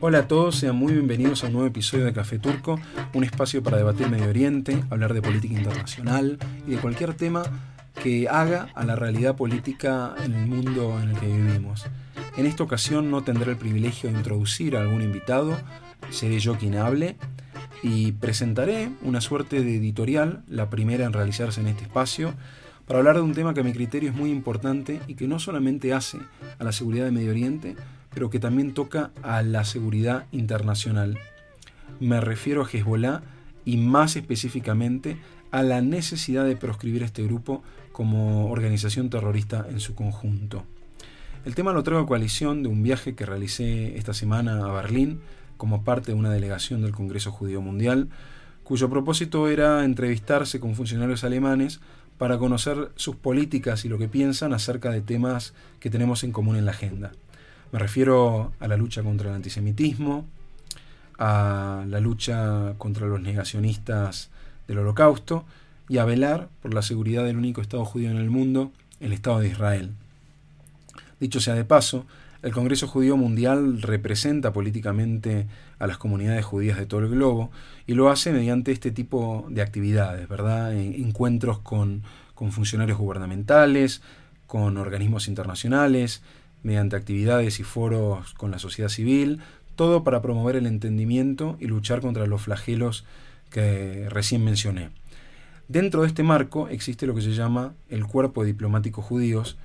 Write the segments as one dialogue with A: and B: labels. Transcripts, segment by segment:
A: Hola a todos, sean muy bienvenidos a un nuevo episodio de Café Turco, un espacio para debatir Medio Oriente, hablar de política internacional y de cualquier tema que haga a la realidad política en el mundo en el que vivimos. En esta ocasión no tendré el privilegio de introducir a algún invitado, seré yo quien hable y presentaré una suerte de editorial, la primera en realizarse en este espacio, para hablar de un tema que a mi criterio es muy importante y que no solamente hace a la seguridad de Medio Oriente, pero que también toca a la seguridad internacional. Me refiero a Hezbollah y más específicamente a la necesidad de proscribir este grupo como organización terrorista en su conjunto. El tema lo traigo a coalición de un viaje que realicé esta semana a Berlín como parte de una delegación del Congreso Judío Mundial, cuyo propósito era entrevistarse con funcionarios alemanes para conocer sus políticas y lo que piensan acerca de temas que tenemos en común en la agenda. Me refiero a la lucha contra el antisemitismo, a la lucha contra los negacionistas del holocausto y a velar por la seguridad del único Estado judío en el mundo, el Estado de Israel. Dicho sea de paso, el Congreso Judío Mundial representa políticamente a las comunidades judías de todo el globo y lo hace mediante este tipo de actividades, ¿verdad? Encuentros con, con funcionarios gubernamentales, con organismos internacionales, mediante actividades y foros con la sociedad civil, todo para promover el entendimiento y luchar contra los flagelos que recién mencioné. Dentro de este marco existe lo que se llama el Cuerpo de Diplomáticos Judíos,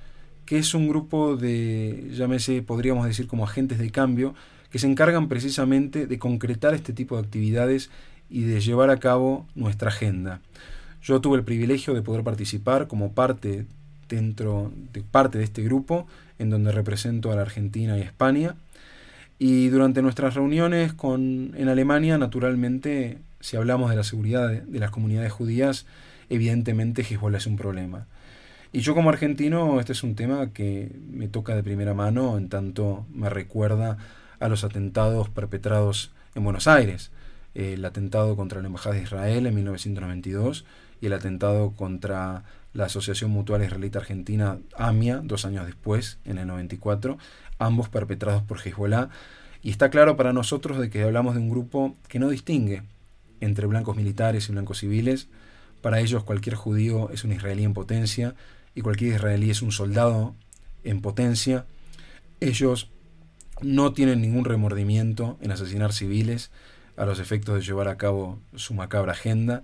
A: que es un grupo de, llámese, podríamos decir como agentes de cambio, que se encargan precisamente de concretar este tipo de actividades y de llevar a cabo nuestra agenda. Yo tuve el privilegio de poder participar como parte dentro de parte de este grupo en donde represento a la Argentina y España. Y durante nuestras reuniones con, en Alemania, naturalmente, si hablamos de la seguridad de, las comunidades judías, evidentemente Hezbollah es un problema. Y yo como argentino, este es un tema que me toca de primera mano, en tanto me recuerda a los atentados perpetrados en Buenos Aires, el atentado contra la Embajada de Israel en 1992 y el atentado contra la Asociación Mutual Israelita Argentina, AMIA, dos años después, en el 94, ambos perpetrados por Hezbollah. Y está claro para nosotros de que hablamos de un grupo que no distingue entre blancos militares y blancos civiles. Para ellos cualquier judío es un israelí en potencia y cualquier israelí es un soldado en potencia. Ellos no tienen ningún remordimiento en asesinar civiles a los efectos de llevar a cabo su macabra agenda.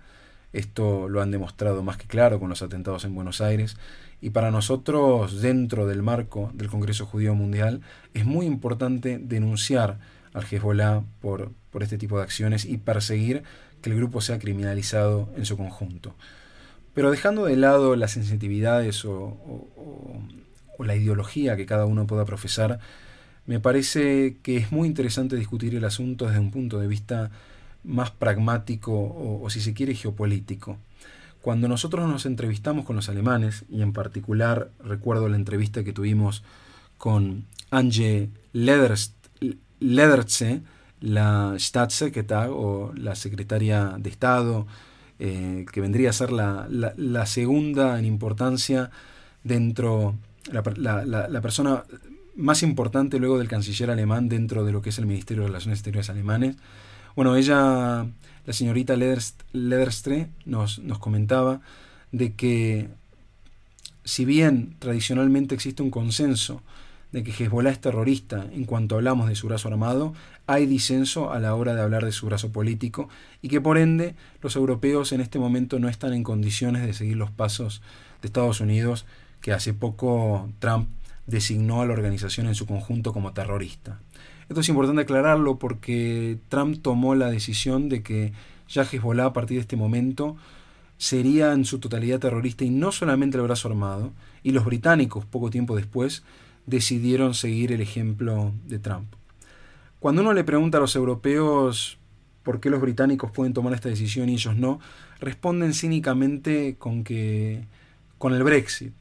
A: Esto lo han demostrado más que claro con los atentados en Buenos Aires. Y para nosotros, dentro del marco del Congreso Judío Mundial, es muy importante denunciar al Hezbollah por, por este tipo de acciones y perseguir que el grupo sea criminalizado en su conjunto. Pero dejando de lado las sensitividades o, o la ideología que cada uno pueda profesar, me parece que es muy interesante discutir el asunto desde un punto de vista más pragmático o, si se quiere geopolítico. Cuando nosotros nos entrevistamos con los alemanes, y en particular recuerdo la entrevista que tuvimos con Ange Ledertze, la Staatssekretär o la secretaria de Estado, eh, que vendría a ser la, segunda en importancia dentro, la, persona más importante luego del canciller alemán dentro de lo que es el Ministerio de Relaciones Exteriores alemanes, bueno, ella, la señorita Lederstre, nos, nos comentaba de que si bien tradicionalmente existe un consenso de que Hezbollah es terrorista en cuanto hablamos de su brazo armado, hay disenso a la hora de hablar de su brazo político y que por ende los europeos en este momento no están en condiciones de seguir los pasos de Estados Unidos que hace poco Trump designó a la organización en su conjunto como terrorista. Esto es importante aclararlo porque Trump tomó la decisión de que ya Hezbollah a partir de este momento sería en su totalidad terrorista y no solamente el brazo armado, y los británicos poco tiempo después decidieron seguir el ejemplo de Trump. Cuando uno le pregunta a los europeos por qué los británicos pueden tomar esta decisión y ellos no, responden cínicamente con que con el Brexit.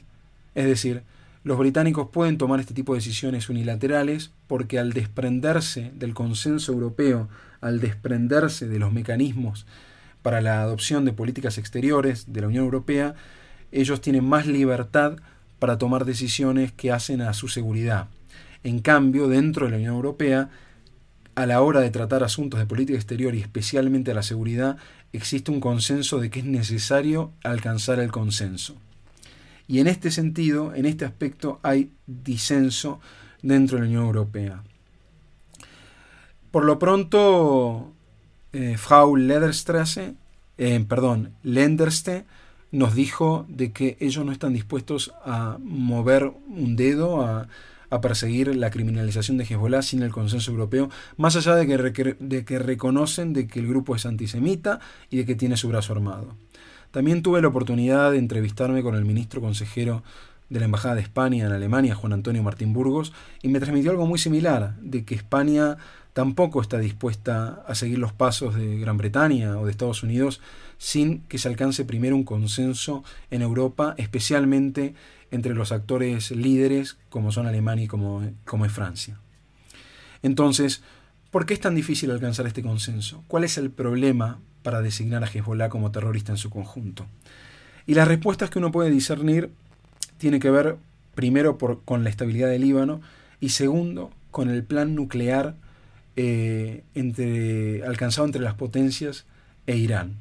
A: Es decir, los británicos pueden tomar este tipo de decisiones unilaterales porque al desprenderse del consenso europeo, al desprenderse de los mecanismos para la adopción de políticas exteriores de la Unión Europea, ellos tienen más libertad para tomar decisiones que hacen a su seguridad. En cambio, dentro de la Unión Europea a la hora de tratar asuntos de política exterior y especialmente a la seguridad, existe un consenso de que es necesario alcanzar el consenso. Y en este sentido, en este aspecto, hay disenso dentro de la Unión Europea. Por lo pronto, eh, Frau Lederstrasse, eh, perdón, Lenderste, nos dijo de que ellos no están dispuestos a mover un dedo, a, perseguir la criminalización de Hezbollah sin el consenso europeo, más allá de que, de que reconocen de que el grupo es antisemita y de que tiene su brazo armado. También tuve la oportunidad de entrevistarme con el ministro consejero de la Embajada de España en Alemania, Juan Antonio Martín Burgos, y me transmitió algo muy similar, de que España tampoco está dispuesta a seguir los pasos de Gran Bretaña o de Estados Unidos sin que se alcance primero un consenso en Europa, especialmente entre los actores líderes como son Alemania y como, como es Francia. Entonces, ¿por qué es tan difícil alcanzar este consenso? ¿Cuál es el problema para designar a Hezbollah como terrorista en su conjunto? Y las respuestas que uno puede discernir tiene que ver primero con la estabilidad del Líbano y segundo con el plan nuclear eh, alcanzado entre las potencias e Irán.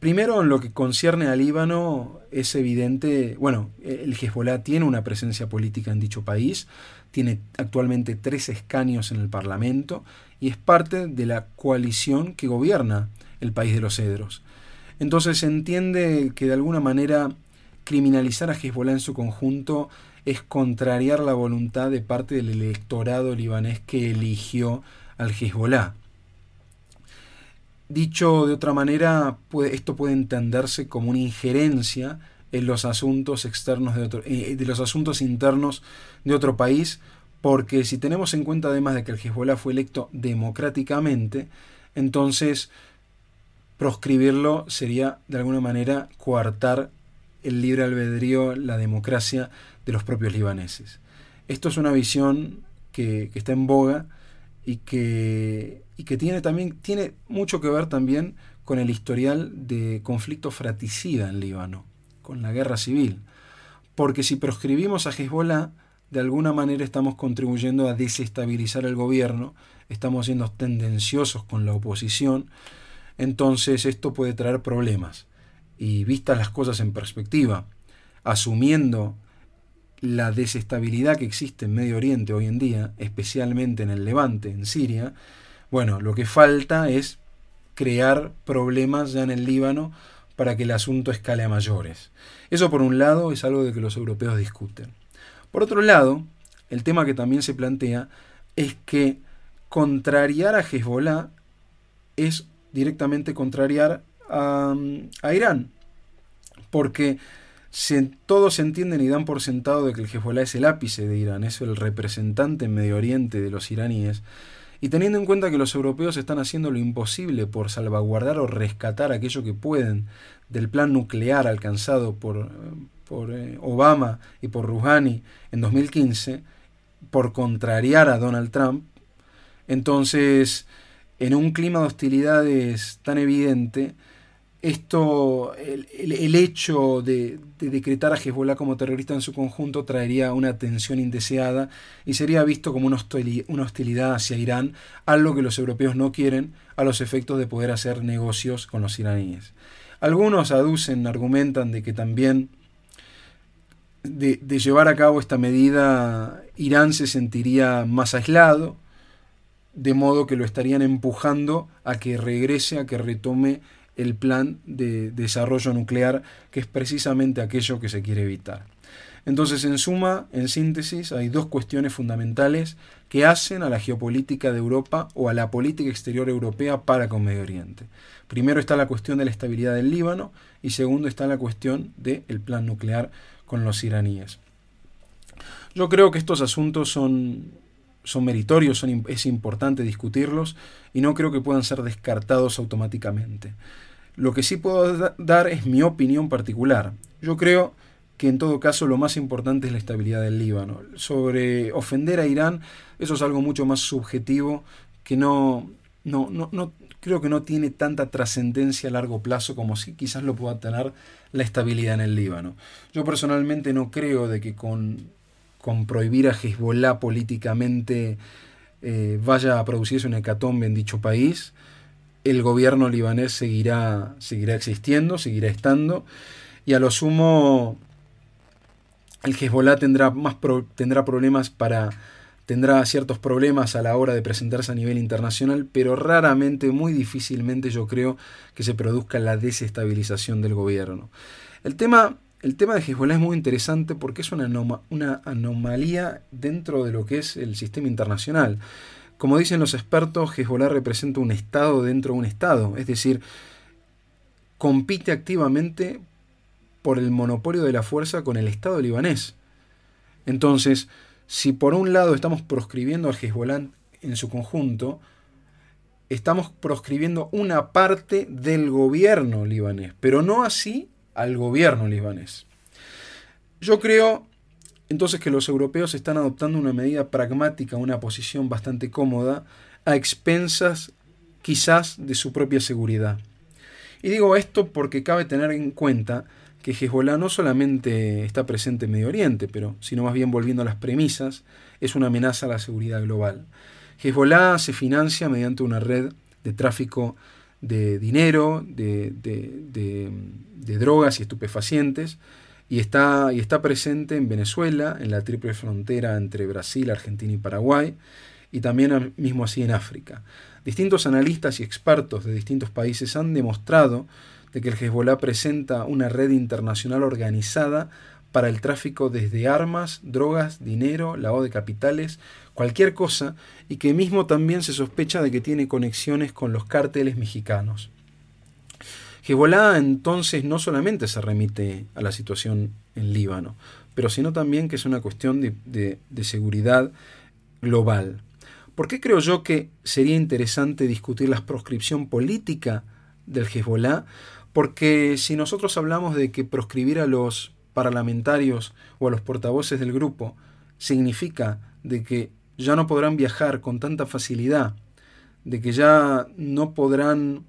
A: Primero, en lo que concierne al Líbano, es evidente, bueno, el Hezbollah tiene una presencia política en dicho país, tiene actualmente tres escaños en el Parlamento y es parte de la coalición que gobierna el país de los cedros. Entonces se entiende que de alguna manera criminalizar a Hezbollah en su conjunto es contrariar la voluntad de parte del electorado libanés que eligió al Hezbollah. Dicho de otra manera, esto puede entenderse como una injerencia en los asuntos externos de, otro, eh, de los asuntos internos de otro país, porque si tenemos en cuenta además de que el Hezbollah fue electo democráticamente, entonces proscribirlo sería de alguna manera coartar el libre albedrío, la democracia de los propios libaneses. Esto es una visión que, está en boga y que, y que tiene, también, tiene mucho que ver también con el historial de conflicto fratricida en Líbano, con la guerra civil. Porque si proscribimos a Hezbollah, de alguna manera estamos contribuyendo a desestabilizar el gobierno, estamos siendo tendenciosos con la oposición, entonces esto puede traer problemas. Y vistas las cosas en perspectiva, asumiendo la desestabilidad que existe en Medio Oriente hoy en día, especialmente en el Levante, en Siria, bueno, lo que falta es crear problemas ya en el Líbano para que el asunto escale a mayores. Eso por un lado es algo de que los europeos discuten. Por otro lado, el tema que también se plantea es que contrariar a Hezbollah es directamente contrariar a, a Irán, porque todos entienden y dan por sentado de que el Hezbollah es el ápice de Irán, es el representante en Medio Oriente de los iraníes. Y teniendo en cuenta que los europeos están haciendo lo imposible por salvaguardar o rescatar aquello que pueden del plan nuclear alcanzado por, por eh, Obama y por Rouhani en 2015, por contrariar a Donald Trump, entonces, en un clima de hostilidades tan evidente, esto, el, hecho de, decretar a Hezbollah como terrorista en su conjunto traería una tensión indeseada y sería visto como una hostilidad hacia Irán, algo que los europeos no quieren a los efectos de poder hacer negocios con los iraníes. Algunos aducen, argumentan de que también de, de llevar a cabo esta medida Irán se sentiría más aislado, de modo que lo estarían empujando a que regrese, a que retome el plan de desarrollo nuclear, que es precisamente aquello que se quiere evitar. Entonces, en suma, en síntesis, hay dos cuestiones fundamentales que hacen a la geopolítica de Europa o a la política exterior europea para con Medio Oriente. Primero está la cuestión de la estabilidad del Líbano y segundo está la cuestión del plan nuclear con los iraníes. Yo creo que estos asuntos son, son meritorios, son, es importante discutirlos y no creo que puedan ser descartados automáticamente. Lo que sí puedo dar es mi opinión particular. Yo creo que en todo caso lo más importante es la estabilidad del Líbano. Sobre ofender a Irán, eso es algo mucho más subjetivo que no, no, no, no creo que no tiene tanta trascendencia a largo plazo como si quizás lo pueda tener la estabilidad en el Líbano. Yo personalmente no creo de que con, con prohibir a Hezbollah políticamente eh, vaya a producirse una hecatombe en dicho país, el gobierno libanés seguirá, seguirá existiendo, seguirá estando, y a lo sumo el Hezbollah tendrá, más tendrá problemas para tendrá ciertos problemas a la hora de presentarse a nivel internacional, pero raramente, muy difícilmente yo creo que se produzca la desestabilización del gobierno. El tema, el tema de Hezbollah es muy interesante porque es una, anomalía dentro de lo que es el sistema internacional. Como dicen los expertos, Hezbollah representa un Estado dentro de un Estado, es decir, compite activamente por el monopolio de la fuerza con el Estado libanés. Entonces, si por un lado estamos proscribiendo al Hezbollah en su conjunto, estamos proscribiendo una parte del gobierno libanés, pero no así al gobierno libanés. Yo creo entonces que los europeos están adoptando una medida pragmática, una posición bastante cómoda, a expensas quizás de su propia seguridad. Y digo esto porque cabe tener en cuenta que Hezbollah no solamente está presente en Medio Oriente, pero sino más bien volviendo a las premisas, es una amenaza a la seguridad global. Hezbollah se financia mediante una red de tráfico de dinero, de, drogas y estupefacientes, y está, y está presente en Venezuela, en la triple frontera entre Brasil, Argentina y Paraguay, y también mismo así en África. Distintos analistas y expertos de distintos países han demostrado de que el Hezbollah presenta una red internacional organizada para el tráfico desde armas, drogas, dinero, lavado de capitales, cualquier cosa, y que mismo también se sospecha de que tiene conexiones con los cárteles mexicanos. Hezbollah entonces no solamente se remite a la situación en Líbano, pero sino también que es una cuestión de, de seguridad global. ¿Por qué creo yo que sería interesante discutir la proscripción política del Hezbollah? Porque si nosotros hablamos de que proscribir a los parlamentarios o a los portavoces del grupo significa de que ya no podrán viajar con tanta facilidad, de que ya no podrán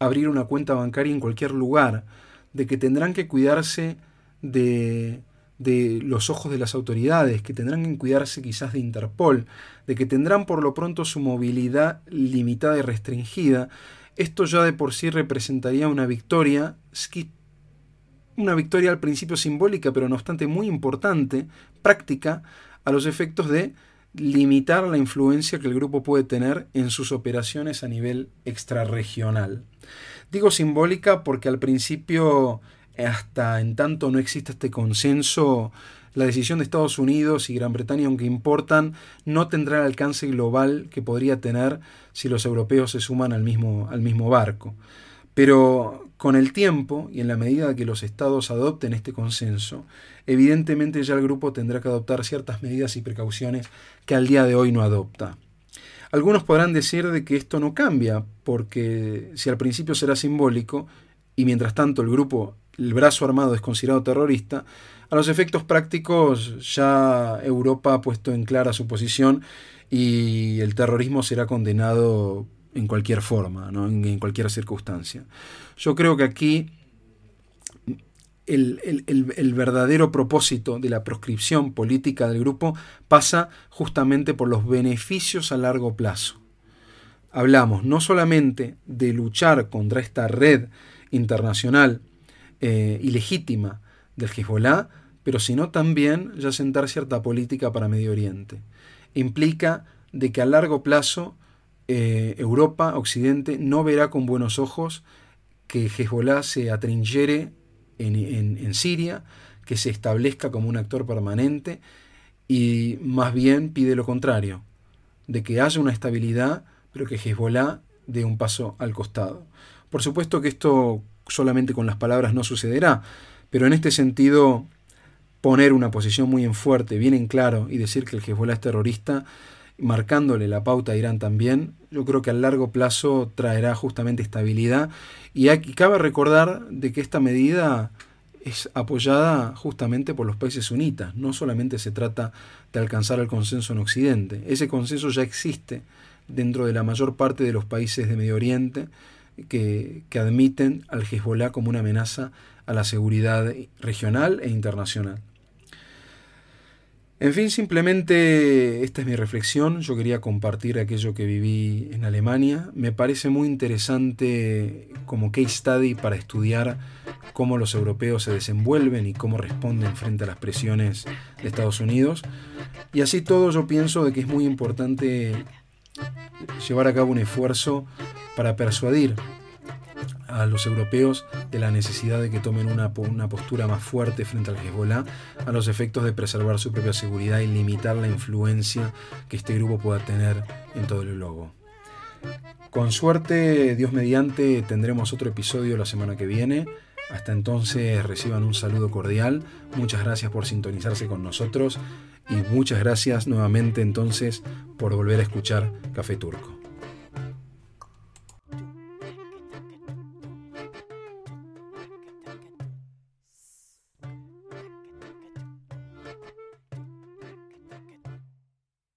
A: abrir una cuenta bancaria en cualquier lugar, de que tendrán que cuidarse de, de los ojos de las autoridades, que tendrán que cuidarse quizás de Interpol, de que tendrán por lo pronto su movilidad limitada y restringida, esto ya de por sí representaría una victoria, una victoria al principio simbólica, pero no obstante muy importante, práctica, a los efectos de limitar la influencia que el grupo puede tener en sus operaciones a nivel extrarregional. Digo simbólica porque al principio, hasta en tanto no existe este consenso, la decisión de Estados Unidos y Gran Bretaña, aunque importan, no tendrá el alcance global que podría tener si los europeos se suman al mismo, al mismo barco. Pero con el tiempo y en la medida que los estados adopten este consenso, evidentemente ya el grupo tendrá que adoptar ciertas medidas y precauciones que al día de hoy no adopta. Algunos podrán decir de que esto no cambia, porque si al principio será simbólico y mientras tanto el grupo, el brazo armado es considerado terrorista, a los efectos prácticos ya Europa ha puesto en clara su posición y el terrorismo será condenado en cualquier forma, en, cualquier circunstancia. Yo creo que aquí el, verdadero propósito de la proscripción política del grupo pasa justamente por los beneficios a largo plazo. Hablamos no solamente de luchar contra esta red internacional eh, ilegítima del Hezbollah, pero sino también ya sentar cierta política para Medio Oriente. Implica de que a largo plazo eh, Europa, Occidente, no verá con buenos ojos que Hezbollah se atrinchere en, en Siria, que se establezca como un actor permanente y más bien pide lo contrario, de que haya una estabilidad, pero que Hezbollah dé un paso al costado. Por supuesto que esto solamente con las palabras no sucederá, pero en este sentido poner una posición muy en fuerte, bien en claro, y decir que el Hezbollah es terrorista, marcándole la pauta a Irán también, yo creo que a largo plazo traerá justamente estabilidad. Y aquí cabe recordar de que esta medida es apoyada justamente por los países sunitas. No solamente se trata de alcanzar el consenso en Occidente, ese consenso ya existe dentro de la mayor parte de los países de Medio Oriente que, que admiten al Hezbollah como una amenaza a la seguridad regional e internacional. En fin, simplemente esta es mi reflexión. Yo quería compartir aquello que viví en Alemania. Me parece muy interesante como case study para estudiar cómo los europeos se desenvuelven y cómo responden frente a las presiones de Estados Unidos. Y así todo yo pienso de que es muy importante llevar a cabo un esfuerzo para persuadir a los europeos de la necesidad de que tomen una, una, postura más fuerte frente al Hezbollah a los efectos de preservar su propia seguridad y limitar la influencia que este grupo pueda tener en todo el globo. Con suerte, Dios mediante, tendremos otro episodio la semana que viene. Hasta entonces reciban un saludo cordial. Muchas gracias por sintonizarse con nosotros y muchas gracias nuevamente entonces por volver a escuchar Café Turco.